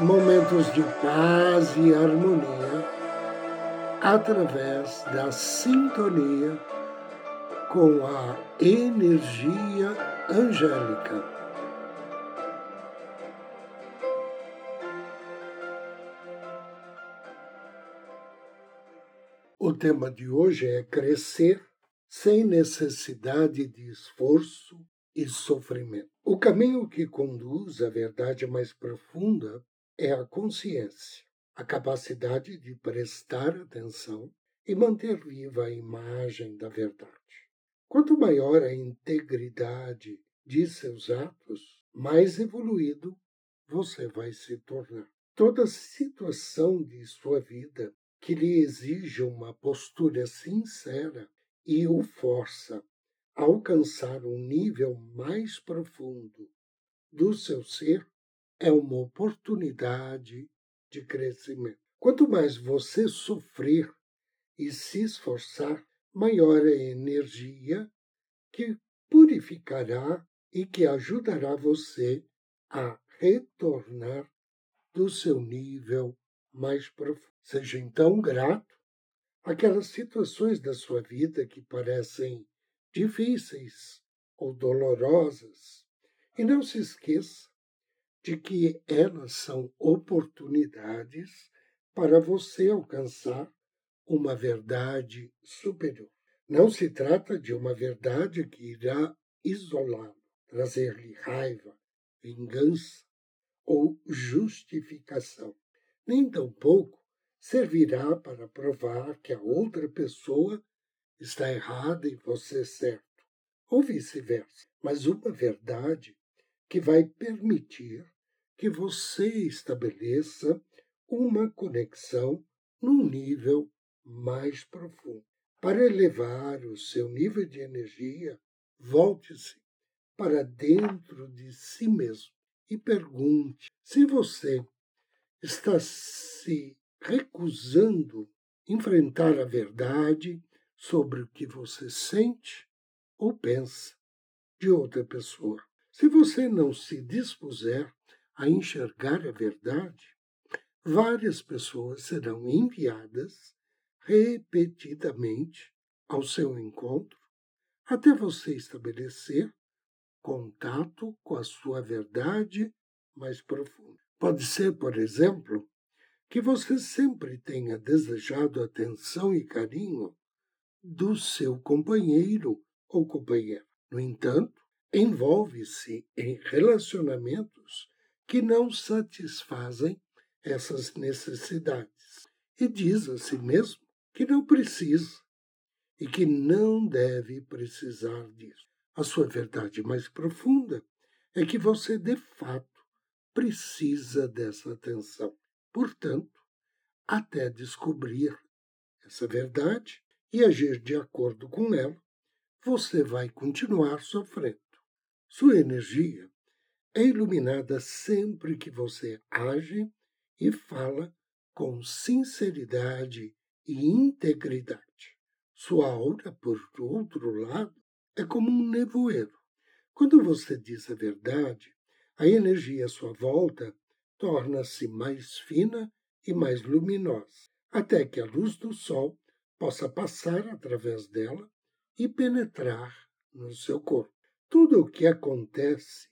momentos de paz e harmonia através da sintonia com a energia angélica. O tema de hoje é crescer sem necessidade de esforço e sofrimento. O caminho que conduz à verdade mais profunda é a consciência, a capacidade de prestar atenção e manter viva a imagem da verdade. Quanto maior a integridade de seus atos, mais evoluído você vai se tornar. Toda situação de sua vida que lhe exige uma postura sincera e o força a alcançar um nível mais profundo do seu ser é uma oportunidade de crescimento. Quanto mais você sofrer e se esforçar, maior é a energia que purificará e que ajudará você a retornar do seu nível mais profundo. Seja então grato àquelas situações da sua vida que parecem difíceis ou dolorosas. E não se esqueça de que elas são oportunidades para você alcançar uma verdade superior. Não se trata de uma verdade que irá isolá-lo, trazer-lhe raiva, vingança ou justificação. Nem tampouco servirá para provar que a outra pessoa está errada e você certo, ou vice-versa, mas uma verdade que vai permitir que você estabeleça uma conexão num nível mais profundo. Para elevar o seu nível de energia, volte-se para dentro de si mesmo e pergunte se você está se recusando enfrentar a verdade sobre o que você sente ou pensa de outra pessoa. Se você não se dispuser a enxergar a verdade, várias pessoas serão enviadas repetidamente ao seu encontro até você estabelecer contato com a sua verdade mais profunda. Pode ser, por exemplo, que você sempre tenha desejado atenção e carinho do seu companheiro ou companheira. No entanto, envolve-se em relacionamentos que não satisfazem essas necessidades e diz a si mesmo que não precisa e que não deve precisar disso. A sua verdade mais profunda é que você, de fato, precisa dessa atenção. Portanto, até descobrir essa verdade e agir de acordo com ela, você vai continuar sofrendo. Sua energia é iluminada sempre que você age e fala com sinceridade e integridade. Sua aura, por outro lado, é como um nevoeiro. Quando você diz a verdade, a energia à sua volta torna-se mais fina e mais luminosa, até que a luz do sol possa passar através dela e penetrar no seu corpo. Tudo o que acontece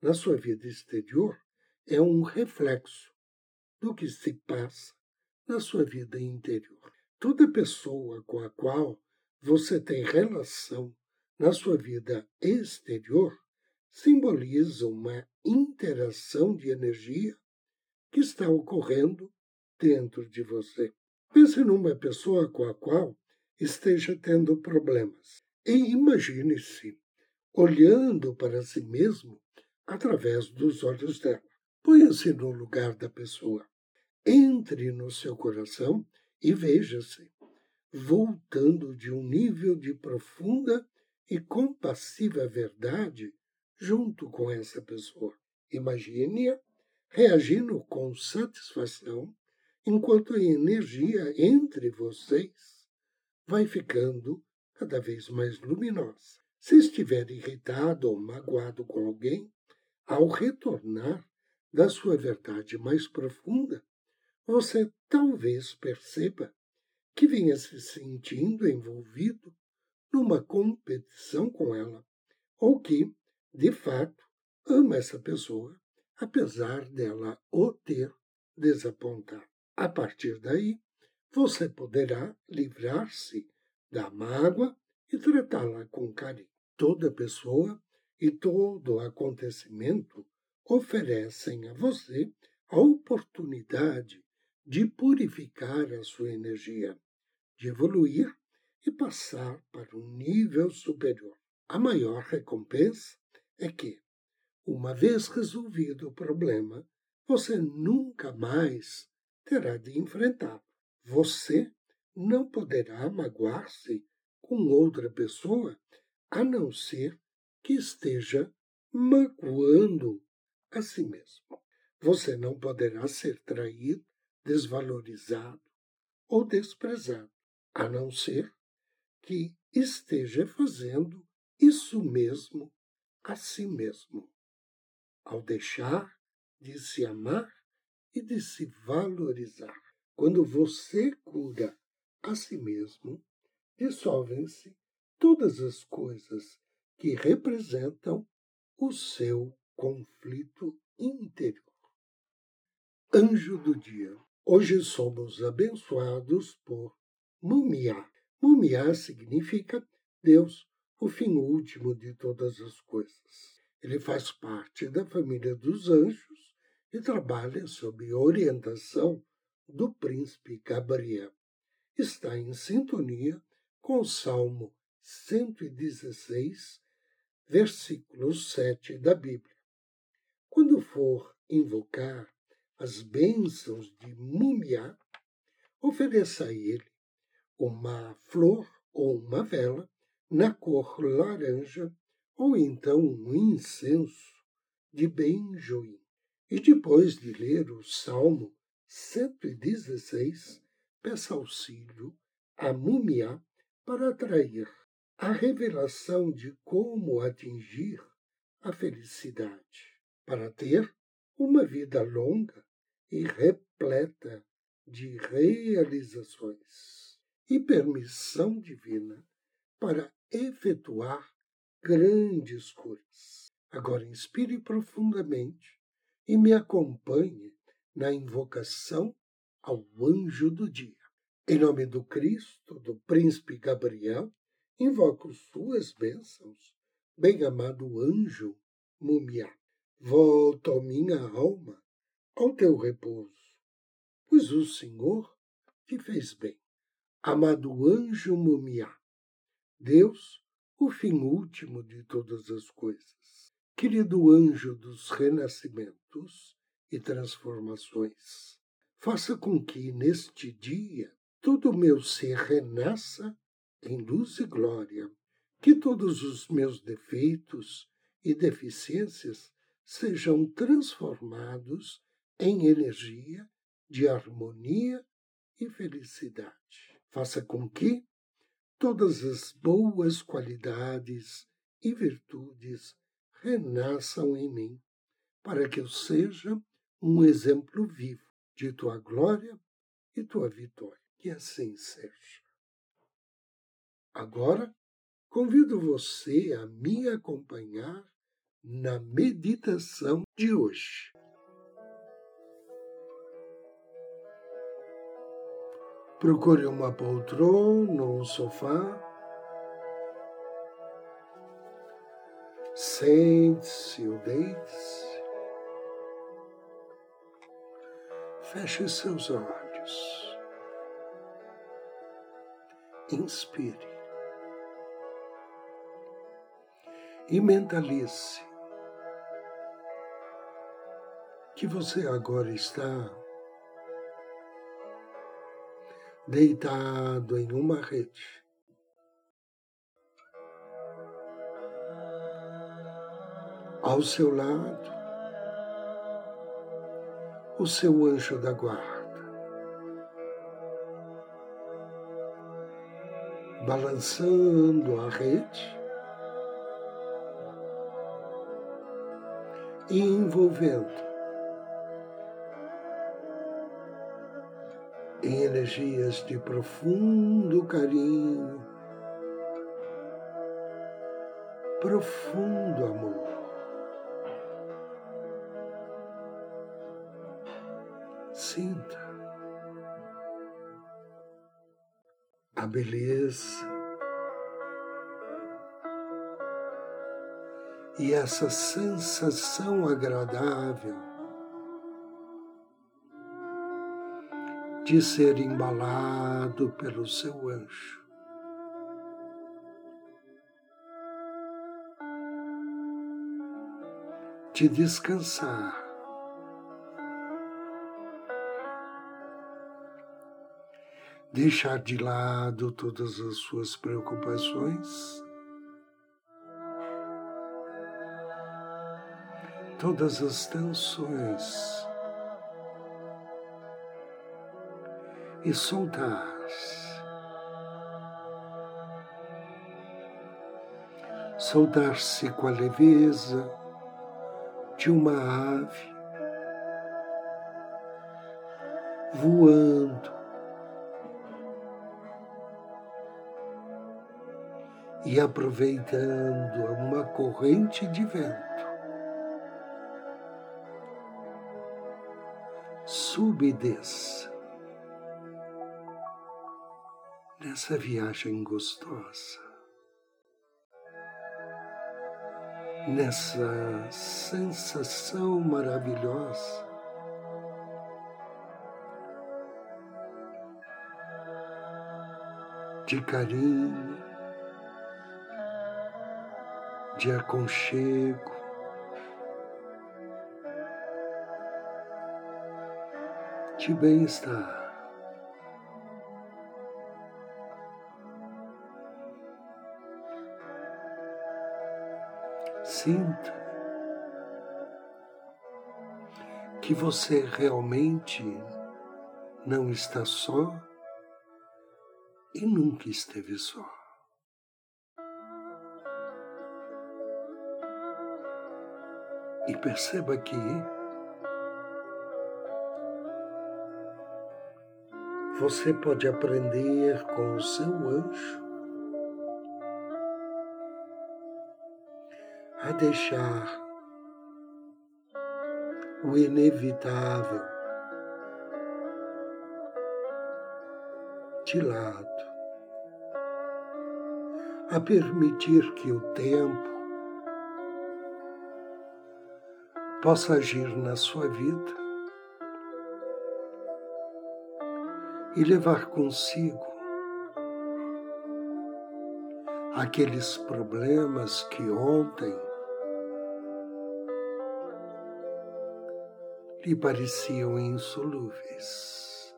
na sua vida exterior é um reflexo do que se passa na sua vida interior. Toda pessoa com a qual você tem relação na sua vida exterior simboliza uma interação de energia que está ocorrendo dentro de você. Pense numa pessoa com a qual esteja tendo problemas e imagine-se olhando para si mesmo através dos olhos dela. Ponha-se no lugar da pessoa. entre no seu coração e veja-se voltando de um nível de profunda e compassiva verdade junto com essa pessoa. Imagine-a reagindo com satisfação enquanto a energia entre vocês vai ficando cada vez mais luminosa. Se estiver irritado ou magoado com alguém, ao retornar da sua verdade mais profunda, você talvez perceba que vinha se sentindo envolvido numa competição com ela, ou que, de fato, ama essa pessoa, apesar dela o ter desapontado. A partir daí, você poderá livrar-se da mágoa e tratá-la com carinho. Toda pessoa e todo acontecimento oferecem a você a oportunidade de purificar a sua energia, de evoluir e passar para um nível superior. A maior recompensa é que, uma vez resolvido o problema, você nunca mais terá de enfrentá-lo. Você não poderá magoar-se com outra pessoa a não ser que esteja magoando a si mesmo. Você não poderá ser traído desvalorizado ou desprezado, a não ser que esteja fazendo isso mesmo a si mesmo, ao deixar de se amar e de se valorizar. Quando você cura a si mesmo, dissolvem-se todas as coisas que representam o seu conflito interior. Anjo do Dia Hoje somos abençoados por Mumiá. Mumiá significa Deus, o fim último de todas as coisas. Ele faz parte da família dos anjos e trabalha sob orientação do príncipe Gabriel. Está em sintonia com o Salmo 116, versículo 7 da Bíblia. Quando for invocar as bênçãos de Mumiá, ofereça a ele uma flor ou uma vela na cor laranja ou então um incenso de benjoim. E depois de ler o Salmo 116, peça auxílio a Mumiá para atrair a revelação de como atingir a felicidade, para ter uma vida longa e repleta de realizações e permissão divina para efetuar grandes coisas. Agora inspire profundamente e me acompanhe na invocação ao anjo do dia. Em nome do Cristo, do príncipe Gabriel, invoco suas bênçãos, bem-amado anjo Mumiá. Volta minha alma ao teu repouso, pois o Senhor te fez bem. Amado anjo Mumiá, Deus, o fim último de todas as coisas, querido anjo dos renascimentos e transformações, faça com que neste dia todo o meu ser renasça em luz e glória, que todos os meus defeitos e deficiências sejam transformados em energia de harmonia e felicidade. Faça com que todas as boas qualidades e virtudes renasçam em mim, para que eu seja um exemplo vivo de tua glória e tua vitória. Que assim seja. Agora, convido você a me acompanhar na meditação de hoje. Procure uma poltrona ou um sofá. Sente-se ou deite-se. Feche seus olhos. Inspire. E mentalize que você agora está deitado em uma rede. Ao seu lado, o seu anjo da guarda, balançando a rede e envolvendo em energias de profundo carinho, profundo amor. Sinta a beleza e essa sensação agradável de ser embalado pelo seu anjo. De descansar. Deixar de lado todas as suas preocupações, todas as tensões. e soltar-se. Soltar-se com a leveza de uma ave voando e aproveitando uma corrente de vento. Sube e desça nessa viagem gostosa, nessa sensação maravilhosa. De carinho, de aconchego, de bem-estar. sinta que você realmente não está só e nunca esteve só. E perceba que você pode aprender com o seu anjo a deixar o inevitável de lado, a permitir que o tempo possa agir na sua vida e levar consigo aqueles problemas que ontem lhe pareciam insolúveis.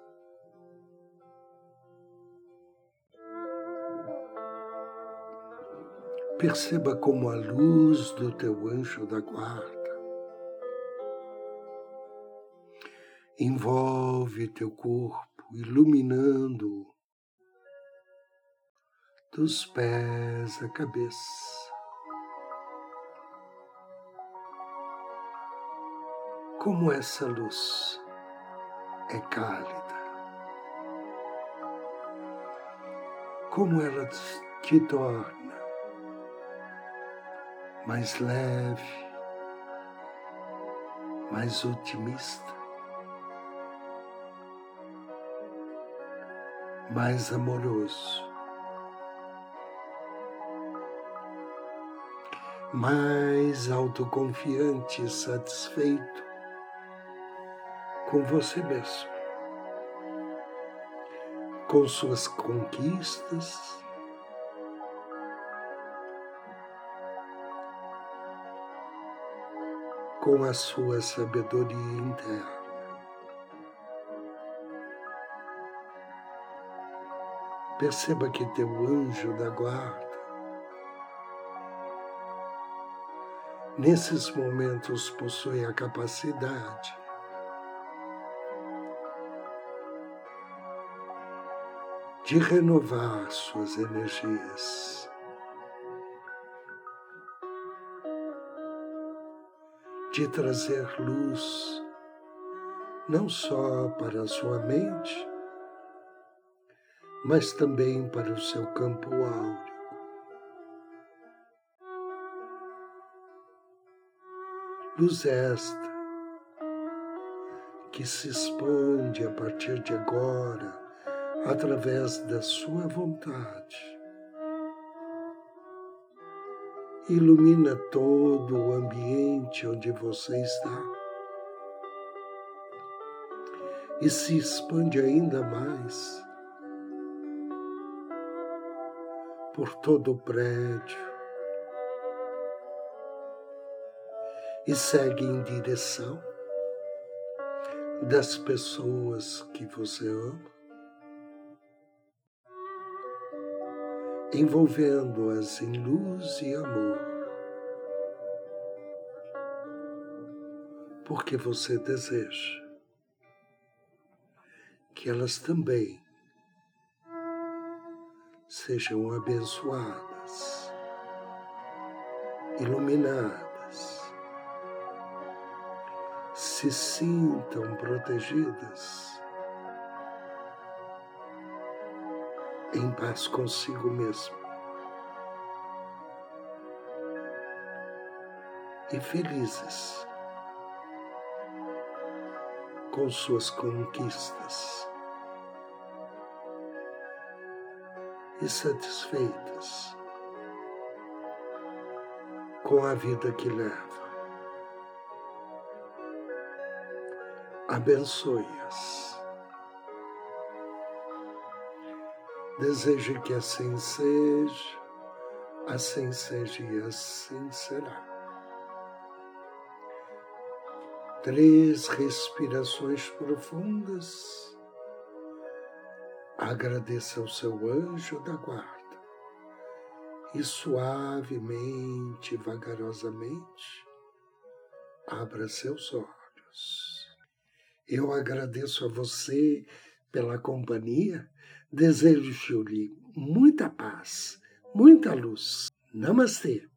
Perceba como a luz do teu anjo da guarda envolve teu corpo, iluminando dos pés à cabeça. como essa luz é cálida, como ela te torna mais leve, mais otimista, mais amoroso. mais autoconfiante e satisfeito com você mesmo, com suas conquistas, com a sua sabedoria interna. Perceba que teu anjo da guarda, nesses momentos, possui a capacidade de renovar suas energias. De trazer luz não só para a sua mente, mas também para o seu campo áureo. Luz esta que se expande a partir de agora através da sua vontade. Ilumina todo o ambiente onde você está e se expande ainda mais por todo o prédio. E segue em direção das pessoas que você ama envolvendo-as em luz e amor, porque você deseja que elas também sejam abençoadas, iluminadas, se sintam protegidas em paz consigo mesmo. E felizes com suas conquistas e satisfeitas com a vida que leva. Abençoe-as. Desejo que assim seja, assim seja e assim será. Três respirações profundas. Agradeça ao seu anjo da guarda e suavemente, vagarosamente, abra seus olhos. Eu agradeço a você pela companhia Desejo-lhe muita paz, muita luz. Namastê.